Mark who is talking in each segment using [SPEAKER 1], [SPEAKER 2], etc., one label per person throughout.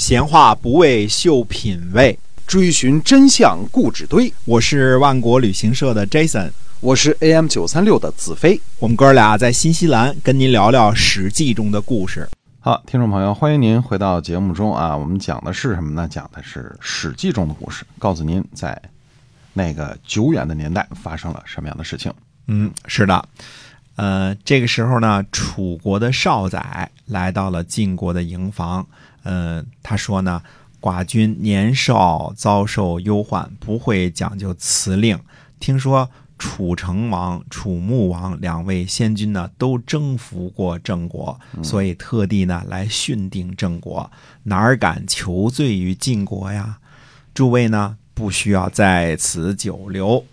[SPEAKER 1] 闲话不为秀品味，
[SPEAKER 2] 追寻真相故纸堆。
[SPEAKER 1] 我是万国旅行社的 Jason，
[SPEAKER 2] 我是 AM 九三六的子飞。
[SPEAKER 1] 我们哥俩在新西兰跟您聊聊《史记》中的故事。
[SPEAKER 3] 好，听众朋友，欢迎您回到节目中啊！我们讲的是什么呢？讲的是《史记》中的故事，告诉您在那个久远的年代发生了什么样的事情。
[SPEAKER 1] 嗯，是的，呃，这个时候呢，楚国的少宰来到了晋国的营房。呃，他说呢，寡君年少遭受忧患，不会讲究辞令。听说楚成王、楚穆王两位先君呢，都征服过郑国，所以特地呢来训定郑国，哪敢求罪于晋国呀？诸位呢，不需要在此久留。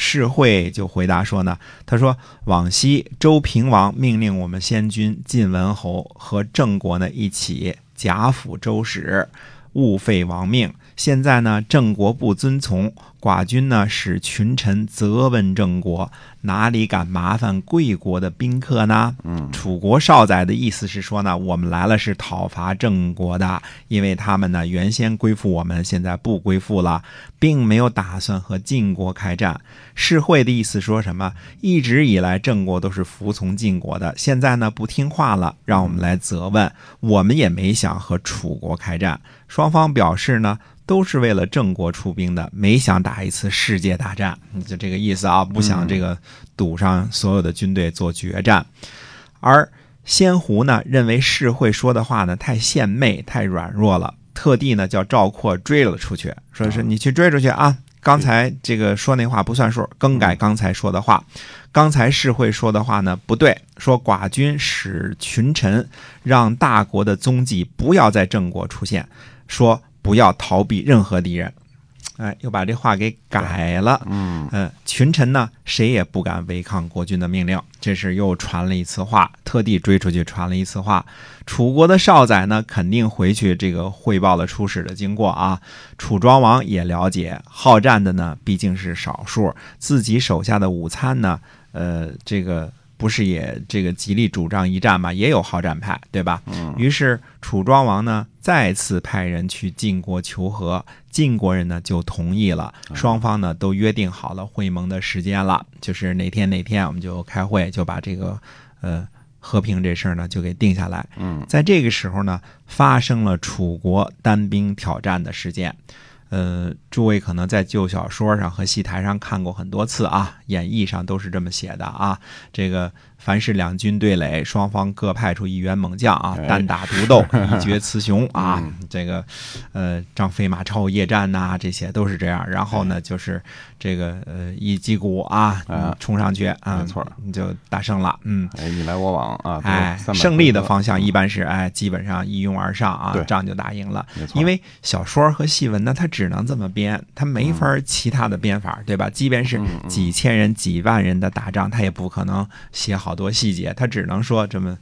[SPEAKER 1] 世会就回答说呢，他说往昔周平王命令我们先君晋文侯和郑国呢一起。贾府周使，误废王命。现在呢，郑国不遵从，寡君呢使群臣责问郑国，哪里敢麻烦贵国的宾客呢？
[SPEAKER 3] 嗯，
[SPEAKER 1] 楚国少宰的意思是说呢，我们来了是讨伐郑国的，因为他们呢原先归附我们，现在不归附了，并没有打算和晋国开战。世会的意思说什么？一直以来郑国都是服从晋国的，现在呢不听话了，让我们来责问，我们也没想和楚国开战。双方表示呢。都是为了郑国出兵的，没想打一次世界大战，就这个意思啊，不想这个赌上所有的军队做决战。而先胡呢，认为世会说的话呢太献媚、太软弱了，特地呢叫赵括追了出去，说是你去追出去啊，刚才这个说那话不算数，更改刚才说的话。刚才世会说的话呢不对，说寡君使群臣让大国的踪迹不要在郑国出现，说。不要逃避任何敌人，哎，又把这话给改了。
[SPEAKER 3] 嗯
[SPEAKER 1] 嗯，群臣呢，谁也不敢违抗国君的命令。这是又传了一次话，特地追出去传了一次话。楚国的少宰呢，肯定回去这个汇报了出使的经过啊。楚庄王也了解，好战的呢毕竟是少数，自己手下的午餐呢，呃，这个。不是也这个极力主张一战嘛？也有好战派，对吧？于是楚庄王呢再次派人去晋国求和，晋国人呢就同意了，双方呢都约定好了会盟的时间了，就是哪天哪天我们就开会，就把这个呃和平这事儿呢就给定下来。
[SPEAKER 3] 嗯，
[SPEAKER 1] 在这个时候呢，发生了楚国单兵挑战的事件。呃，诸位可能在旧小说上和戏台上看过很多次啊，演义上都是这么写的啊。这个凡是两军对垒，双方各派出一员猛将啊，单打独斗，一决雌雄啊。这个，呃，张飞马超夜战呐，这些都是这样。然后呢，就是这个呃一击鼓啊，冲上去啊，
[SPEAKER 3] 没错，
[SPEAKER 1] 你就大胜了。嗯，
[SPEAKER 3] 哎，你来我往啊，
[SPEAKER 1] 哎，胜利的方向一般是哎，基本上一拥而上啊，仗就打赢了。
[SPEAKER 3] 没错，
[SPEAKER 1] 因为小说和戏文呢，它只能这么编，他没法其他的编法，对吧？即便是几千人、几万人的打仗，他也不可能写好多细节，他只能说这么，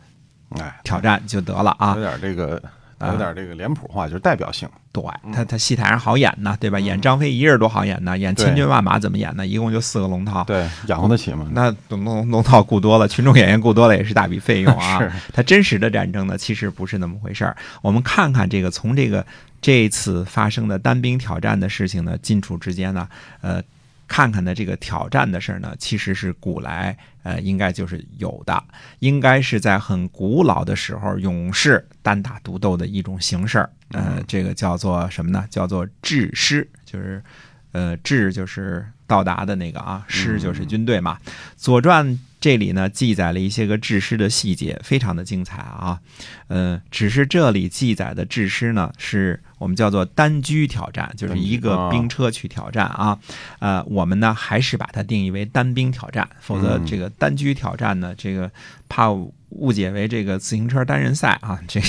[SPEAKER 3] 哎，
[SPEAKER 1] 挑战就得了啊。
[SPEAKER 3] 有点这个，有点这个脸谱化，就是代表性。
[SPEAKER 1] 对他，他戏台上好演呢，对吧？演张飞一人多好演呢，演千军万马怎么演呢？一共就四个龙套，
[SPEAKER 3] 对，养活得起吗？
[SPEAKER 1] 那龙龙套雇多了，群众演员雇多了也是大笔费用啊。
[SPEAKER 3] 是，
[SPEAKER 1] 他真实的战争呢，其实不是那么回事儿。我们看看这个，从这个这次发生的单兵挑战的事情呢，晋楚之间呢，呃。看看的这个挑战的事儿呢，其实是古来呃应该就是有的，应该是在很古老的时候，勇士单打独斗的一种形式。呃，这个叫做什么呢？叫做制师，就是呃制就是到达的那个啊，师就是军队嘛。《左传》这里呢记载了一些个制诗的细节，非常的精彩啊。呃，只是这里记载的制诗呢是。我们叫做单车挑战，就是一个兵车去挑战啊。呃，我们呢还是把它定义为单兵挑战，否则这个单车挑战呢，这个怕误解为这个自行车单人赛啊。这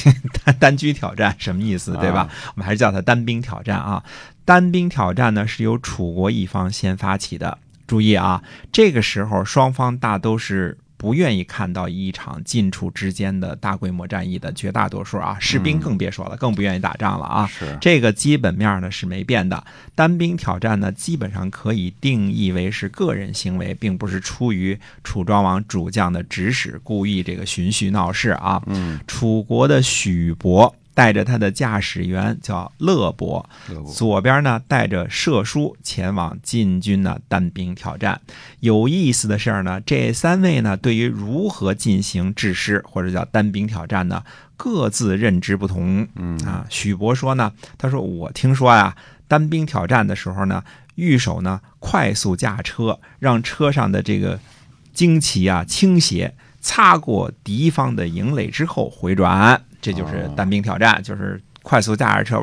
[SPEAKER 1] 单单车挑战什么意思，对吧？我们还是叫它单兵挑战啊。单兵挑战呢是由楚国一方先发起的。注意啊，这个时候双方大都是。不愿意看到一场晋楚之间的大规模战役的绝大多数啊，士兵更别说了，更不愿意打仗了啊。
[SPEAKER 3] 是
[SPEAKER 1] 这个基本面呢是没变的。单兵挑战呢，基本上可以定义为是个人行为，并不是出于楚庄王主将的指使，故意这个循序闹事啊。
[SPEAKER 3] 嗯，
[SPEAKER 1] 楚国的许伯带着他的驾驶员叫乐伯，左边呢带着射书前往晋军的单兵挑战。有意思的事儿呢，这三位呢对于如何进行制师或者叫单兵挑战呢，各自认知不同。
[SPEAKER 3] 嗯
[SPEAKER 1] 啊，许伯说呢，他说我听说呀，单兵挑战的时候呢，御手呢快速驾车，让车上的这个旌旗啊倾斜，擦过敌方的营垒之后回转，这就是单兵挑战，就是。快速驾驶车，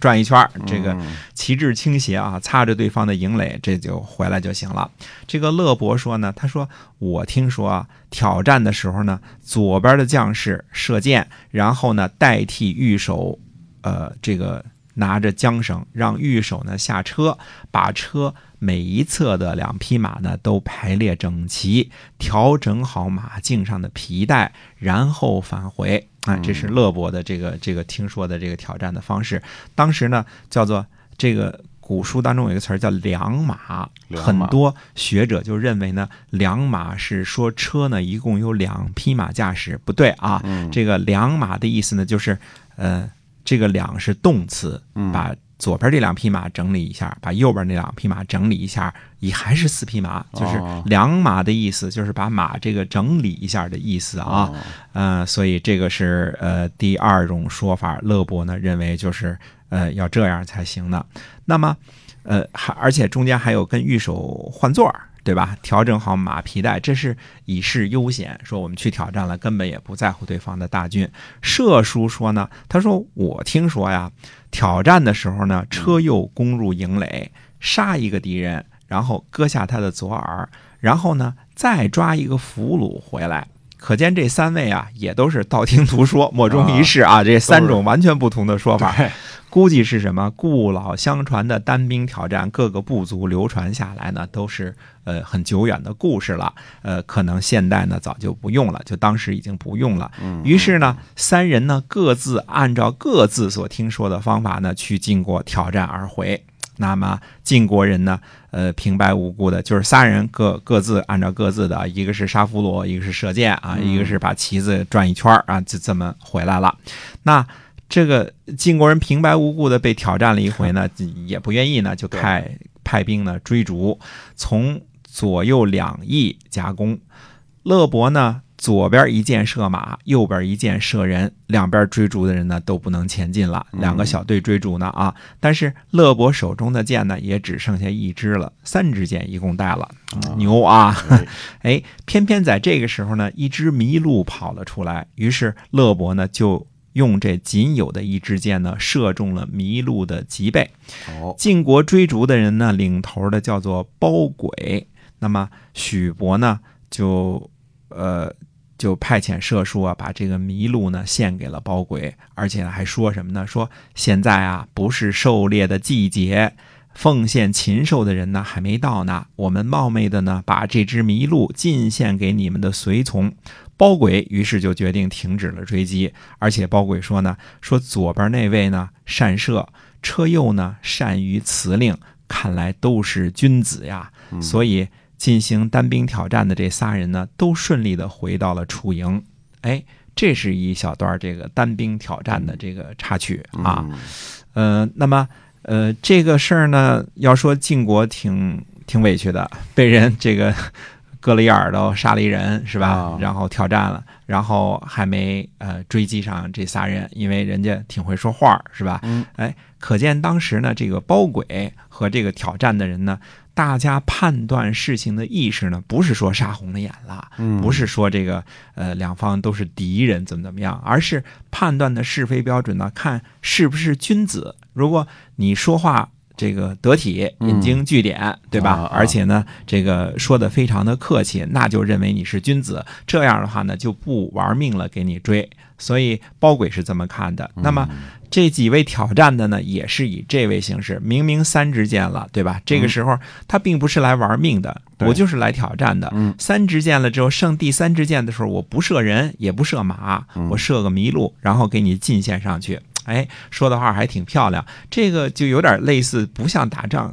[SPEAKER 1] 转一圈儿，这个旗帜倾斜啊，擦着对方的营垒，这就回来就行了。这个乐伯说呢，他说我听说啊，挑战的时候呢，左边的将士射箭，然后呢代替御手，呃，这个拿着缰绳，让御手呢下车，把车每一侧的两匹马呢都排列整齐，调整好马颈上的皮带，然后返回。啊，这是乐伯的这个这个听说的这个挑战的方式。当时呢，叫做这个古书当中有一个词儿叫良马，很多学者就认为呢，良马是说车呢一共有两匹马驾驶，不对啊。
[SPEAKER 3] 嗯
[SPEAKER 1] 这个良马的意思呢，就是呃，这个两是动词，
[SPEAKER 3] 嗯
[SPEAKER 1] 把左边这两匹马整理一下，把右边那两匹马整理一下，也还是四匹马，就是两马的意思，就是把马这个整理一下的意思啊。
[SPEAKER 3] 哦
[SPEAKER 1] 呃，所以这个是呃第二种说法，乐伯呢认为就是呃要这样才行的。那么呃还而且中间还有跟御手换座儿。对吧？调整好马皮带，这是以示悠闲。说我们去挑战了，根本也不在乎对方的大军。射叔说呢，他说我听说呀，挑战的时候呢，车右攻入营垒，杀一个敌人，然后割下他的左耳，然后呢再抓一个俘虏回来。可见这三位啊，也都是道听途说、莫衷一是啊，这三种完全不同的说法。
[SPEAKER 3] 对
[SPEAKER 1] 估计是什么故老相传的单兵挑战，各个部族流传下来呢，都是呃很久远的故事了。呃，可能现代呢早就不用了，就当时已经不用了。于是呢，三人呢各自按照各自所听说的方法呢去晋国挑战而回。那么晋国人呢，呃，平白无故的，就是三人各各自按照各自的，一个是杀俘虏，一个是射箭啊，一个是把旗子转一圈儿啊，就这么回来了。那这个晋国人平白无故的被挑战了一回呢，也不愿意呢，就派派兵呢追逐，从左右两翼夹攻。乐伯呢，左边一箭射马，右边一箭射人，两边追逐的人呢都不能前进了，两个小队追逐呢啊。但是乐伯手中的箭呢，也只剩下一支了，三支箭一共带了，牛啊！
[SPEAKER 3] 哎
[SPEAKER 1] 哎，偏偏在这个时候呢，一只麋鹿跑了出来，于是乐伯呢就用这仅有的一支箭呢，射中了麋鹿的脊背。
[SPEAKER 3] 哦，
[SPEAKER 1] 晋国追逐的人呢，领头的叫做包轨。那么许伯呢，就呃就派遣射术啊，把这个麋鹿呢献给了包轨，而且还说什么呢？说现在啊不是狩猎的季节，奉献禽兽的人呢还没到呢。我们冒昧的呢，把这只麋鹿进献给你们的随从。包轨于是就决定停止了追击，而且包轨说呢，说左边那位呢善射，车右呢善于辞令，看来都是君子呀。所以进行单兵挑战的这仨人呢，都顺利的回到了楚营。哎，这是一小段这个单兵挑战的这个插曲啊。
[SPEAKER 3] 嗯
[SPEAKER 1] 呃，那么呃，这个事儿呢，要说晋国挺挺委屈的，被人这个割了一耳朵，杀了一人，是吧？
[SPEAKER 3] 啊
[SPEAKER 1] 然后挑战了，然后还没呃追击上这仨人，因为人家挺会说话，是吧？
[SPEAKER 3] 嗯，
[SPEAKER 1] 哎，可见当时呢，这个包鬼和这个挑战的人呢，大家判断事情的意识呢，不是说杀红了眼了，
[SPEAKER 3] 嗯
[SPEAKER 1] 不是说这个呃两方都是敌人怎么怎么样，而是判断的是非标准呢，看是不是君子。如果你说话这个得体、引经据典，对吧？
[SPEAKER 3] 啊啊
[SPEAKER 1] 而且呢，这个说的非常的客气，那就认为你是君子。这样的话呢，就不玩命了给你追。所以包鬼是这么看的。那么这几位挑战的呢，也是以这位形式，明明三支箭了，对吧？这个时候他并不是来玩命的，
[SPEAKER 3] 对
[SPEAKER 1] 我就是来挑战的。
[SPEAKER 3] 嗯
[SPEAKER 1] 三支箭了之后，剩第三支箭的时候，我不射人，也不射马，我射个麋鹿，然后给你进献上去。哎，说的话还挺漂亮，这个就有点类似，不像打仗，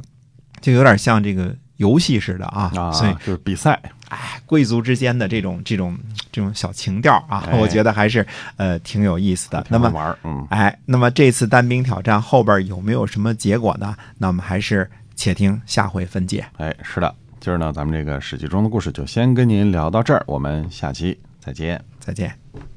[SPEAKER 1] 就有点像这个游戏似的啊。
[SPEAKER 3] 啊，
[SPEAKER 1] 所以
[SPEAKER 3] 就是比赛，
[SPEAKER 1] 哎，贵族之间的这种这种这种小情调啊，
[SPEAKER 3] 哎
[SPEAKER 1] 我觉得还是呃挺有意思的。那么
[SPEAKER 3] 玩，嗯，
[SPEAKER 1] 哎，那么这次单兵挑战后边有没有什么结果呢？那我们还是且听下回分解。
[SPEAKER 3] 哎，是的，今儿呢，咱们这个史记中的故事就先跟您聊到这儿，我们下期再见。
[SPEAKER 1] 再见。